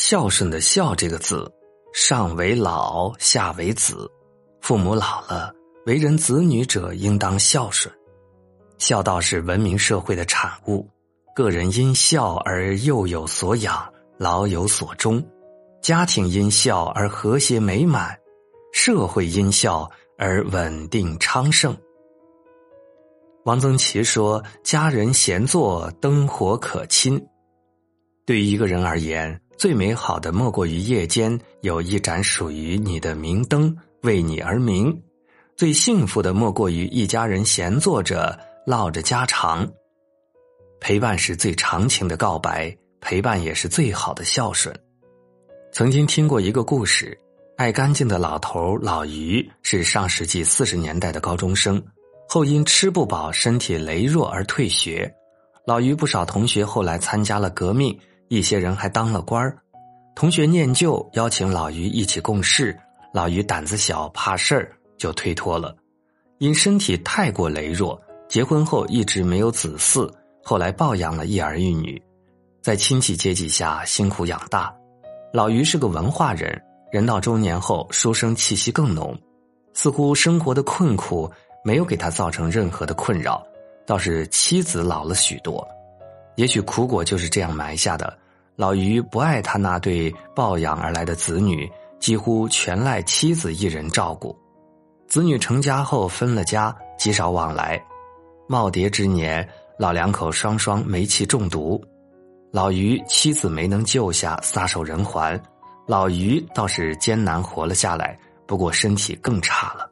孝顺的“孝”这个字，上为老，下为子。父母老了，为人子女者应当孝顺。孝道是文明社会的产物，个人因孝而幼有所养，老有所终；家庭因孝而和谐美满，社会因孝而稳定昌盛。王曾祺说：“家人闲坐，灯火可亲。”对于一个人而言，最美好的莫过于夜间有一盏属于你的明灯为你而明；最幸福的莫过于一家人闲坐着唠着家常。陪伴是最长情的告白，陪伴也是最好的孝顺。曾经听过一个故事：爱干净的老头老于是上世纪四十年代的高中生，后因吃不饱、身体羸弱而退学。老于不少同学后来参加了革命。一些人还当了官儿，同学念旧，邀请老于一起共事。老于胆子小，怕事儿，就推脱了。因身体太过羸弱，结婚后一直没有子嗣。后来抱养了一儿一女，在亲戚接济下辛苦养大。老于是个文化人，人到中年后书生气息更浓，似乎生活的困苦没有给他造成任何的困扰，倒是妻子老了许多。也许苦果就是这样埋下的。老于不爱他那对抱养而来的子女，几乎全赖妻子一人照顾。子女成家后分了家，极少往来。耄耋之年，老两口双双煤气中毒。老于妻子没能救下，撒手人寰。老于倒是艰难活了下来，不过身体更差了。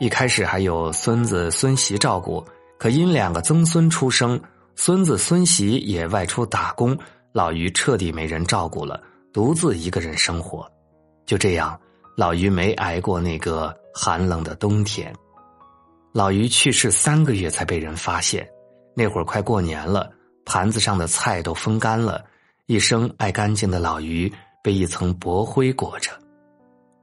一开始还有孙子孙媳照顾，可因两个曾孙出生。孙子孙媳也外出打工，老于彻底没人照顾了，独自一个人生活。就这样，老于没挨过那个寒冷的冬天。老于去世三个月才被人发现，那会儿快过年了，盘子上的菜都风干了。一生爱干净的老于被一层薄灰裹着。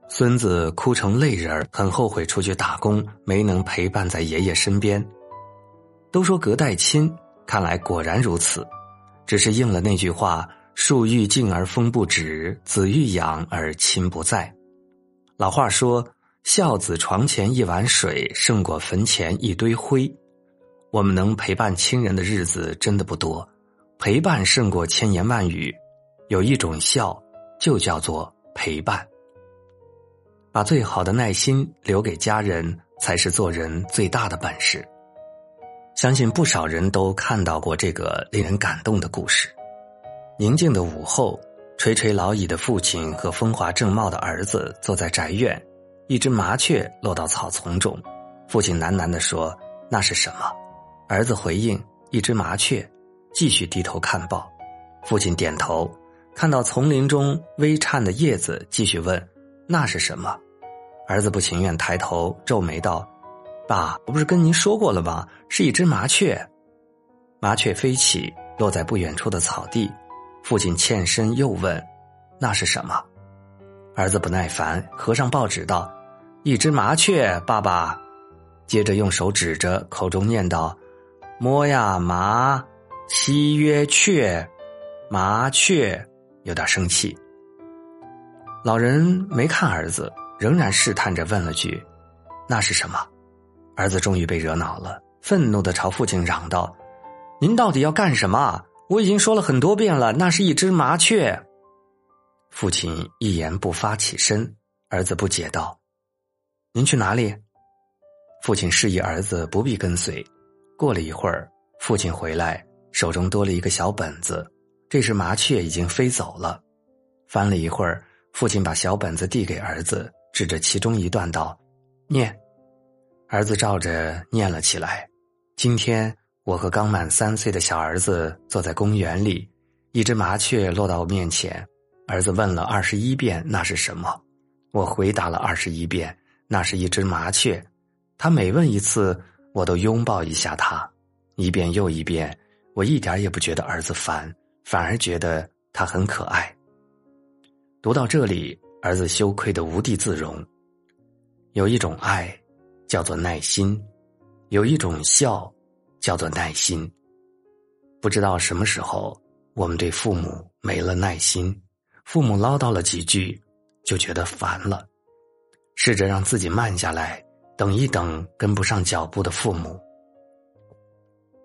孙子哭成泪人儿，很后悔出去打工没能陪伴在爷爷身边。都说隔代亲。看来果然如此，只是应了那句话：“树欲静而风不止，子欲养而亲不在。”老话说：“孝子床前一碗水，胜过坟前一堆灰。”我们能陪伴亲人的日子真的不多，陪伴胜过千言万语。有一种孝，就叫做陪伴。把最好的耐心留给家人，才是做人最大的本事。相信不少人都看到过这个令人感动的故事。宁静的午后，垂垂老矣的父亲和风华正茂的儿子坐在宅院，一只麻雀落到草丛中。父亲喃喃地说：“那是什么？”儿子回应：“一只麻雀。”继续低头看报。父亲点头，看到丛林中微颤的叶子，继续问：“那是什么？”儿子不情愿抬头，皱眉道。爸，我不是跟您说过了吗？是一只麻雀，麻雀飞起，落在不远处的草地。父亲欠身又问：“那是什么？”儿子不耐烦，合上报纸道：“一只麻雀，爸爸。”接着用手指着，口中念道：“摸呀麻，七曰雀，麻雀。”有点生气。老人没看儿子，仍然试探着问了句：“那是什么？”儿子终于被惹恼了，愤怒的朝父亲嚷道：“您到底要干什么？我已经说了很多遍了，那是一只麻雀。”父亲一言不发，起身。儿子不解道：“您去哪里？”父亲示意儿子不必跟随。过了一会儿，父亲回来，手中多了一个小本子。这时麻雀已经飞走了。翻了一会儿，父亲把小本子递给儿子，指着其中一段道：“念。”儿子照着念了起来。今天我和刚满三岁的小儿子坐在公园里，一只麻雀落到我面前。儿子问了二十一遍那是什么，我回答了二十一遍那是一只麻雀。他每问一次，我都拥抱一下他，一遍又一遍。我一点也不觉得儿子烦，反而觉得他很可爱。读到这里，儿子羞愧的无地自容。有一种爱。叫做耐心，有一种笑，叫做耐心。不知道什么时候，我们对父母没了耐心，父母唠叨了几句，就觉得烦了，试着让自己慢下来，等一等跟不上脚步的父母。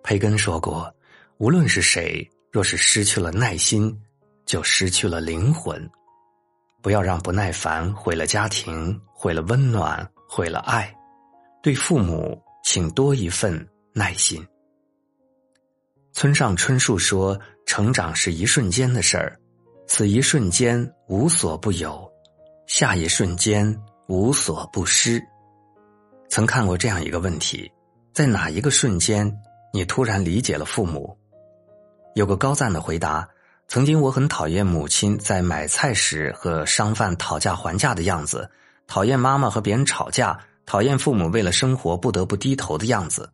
培根说过，无论是谁，若是失去了耐心，就失去了灵魂。不要让不耐烦毁了家庭，毁了温暖，毁了爱。对父母，请多一份耐心。村上春树说：“成长是一瞬间的事儿，此一瞬间无所不有，下一瞬间无所不失。”曾看过这样一个问题：在哪一个瞬间，你突然理解了父母？有个高赞的回答。曾经我很讨厌母亲在买菜时和商贩讨价还价的样子，讨厌妈妈和别人吵架，讨厌父母为了生活不得不低头的样子。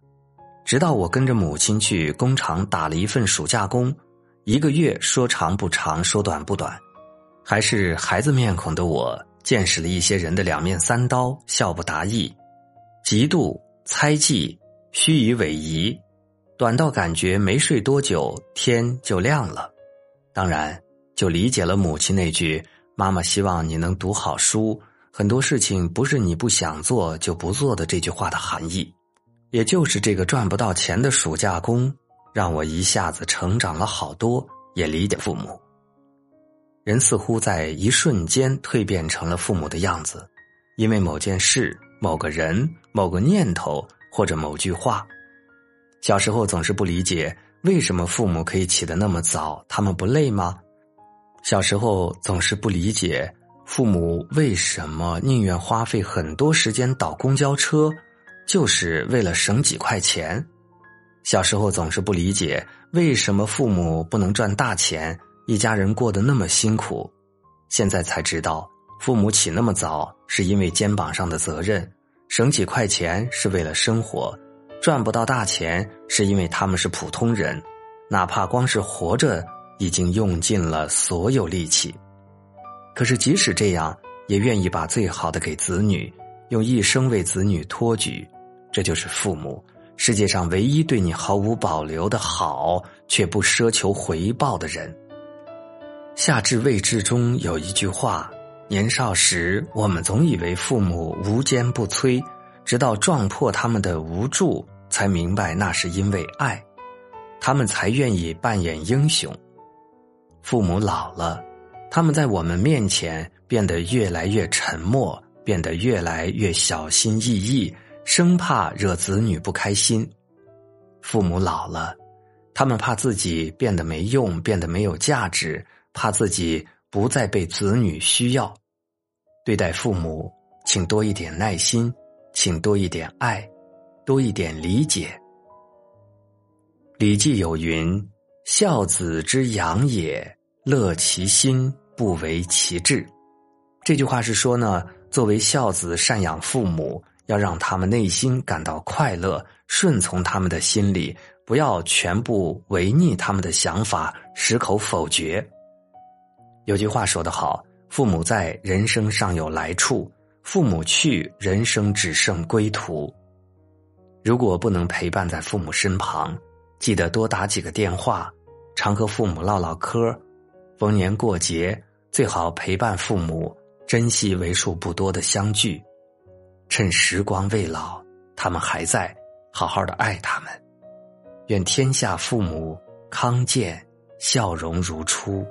直到我跟着母亲去工厂打了一份暑假工，一个月说长不长，说短不短，还是孩子面孔的我见识了一些人的两面三刀，笑不达意，嫉妒、猜忌、虚与委蛇，短到感觉没睡多久天就亮了。当然，就理解了母亲那句“妈妈希望你能读好书，很多事情不是你不想做就不做的”这句话的含义。也就是这个赚不到钱的暑假工，让我一下子成长了好多，也理解父母。人似乎在一瞬间蜕变成了父母的样子，因为某件事、某个人、某个念头或者某句话。小时候总是不理解。为什么父母可以起得那么早？他们不累吗？小时候总是不理解父母为什么宁愿花费很多时间倒公交车，就是为了省几块钱。小时候总是不理解为什么父母不能赚大钱，一家人过得那么辛苦。现在才知道，父母起那么早是因为肩膀上的责任，省几块钱是为了生活。赚不到大钱，是因为他们是普通人，哪怕光是活着，已经用尽了所有力气。可是即使这样，也愿意把最好的给子女，用一生为子女托举。这就是父母，世界上唯一对你毫无保留的好，却不奢求回报的人。夏至未至中有一句话：年少时，我们总以为父母无坚不摧。直到撞破他们的无助，才明白那是因为爱，他们才愿意扮演英雄。父母老了，他们在我们面前变得越来越沉默，变得越来越小心翼翼，生怕惹子女不开心。父母老了，他们怕自己变得没用，变得没有价值，怕自己不再被子女需要。对待父母，请多一点耐心。请多一点爱，多一点理解。《礼记》有云：“孝子之养也，乐其心，不为其志。”这句话是说呢，作为孝子赡养父母，要让他们内心感到快乐，顺从他们的心理，不要全部违逆他们的想法，矢口否决。有句话说得好：“父母在，人生尚有来处。”父母去，人生只剩归途。如果不能陪伴在父母身旁，记得多打几个电话，常和父母唠唠嗑。逢年过节，最好陪伴父母，珍惜为数不多的相聚。趁时光未老，他们还在，好好的爱他们。愿天下父母康健，笑容如初。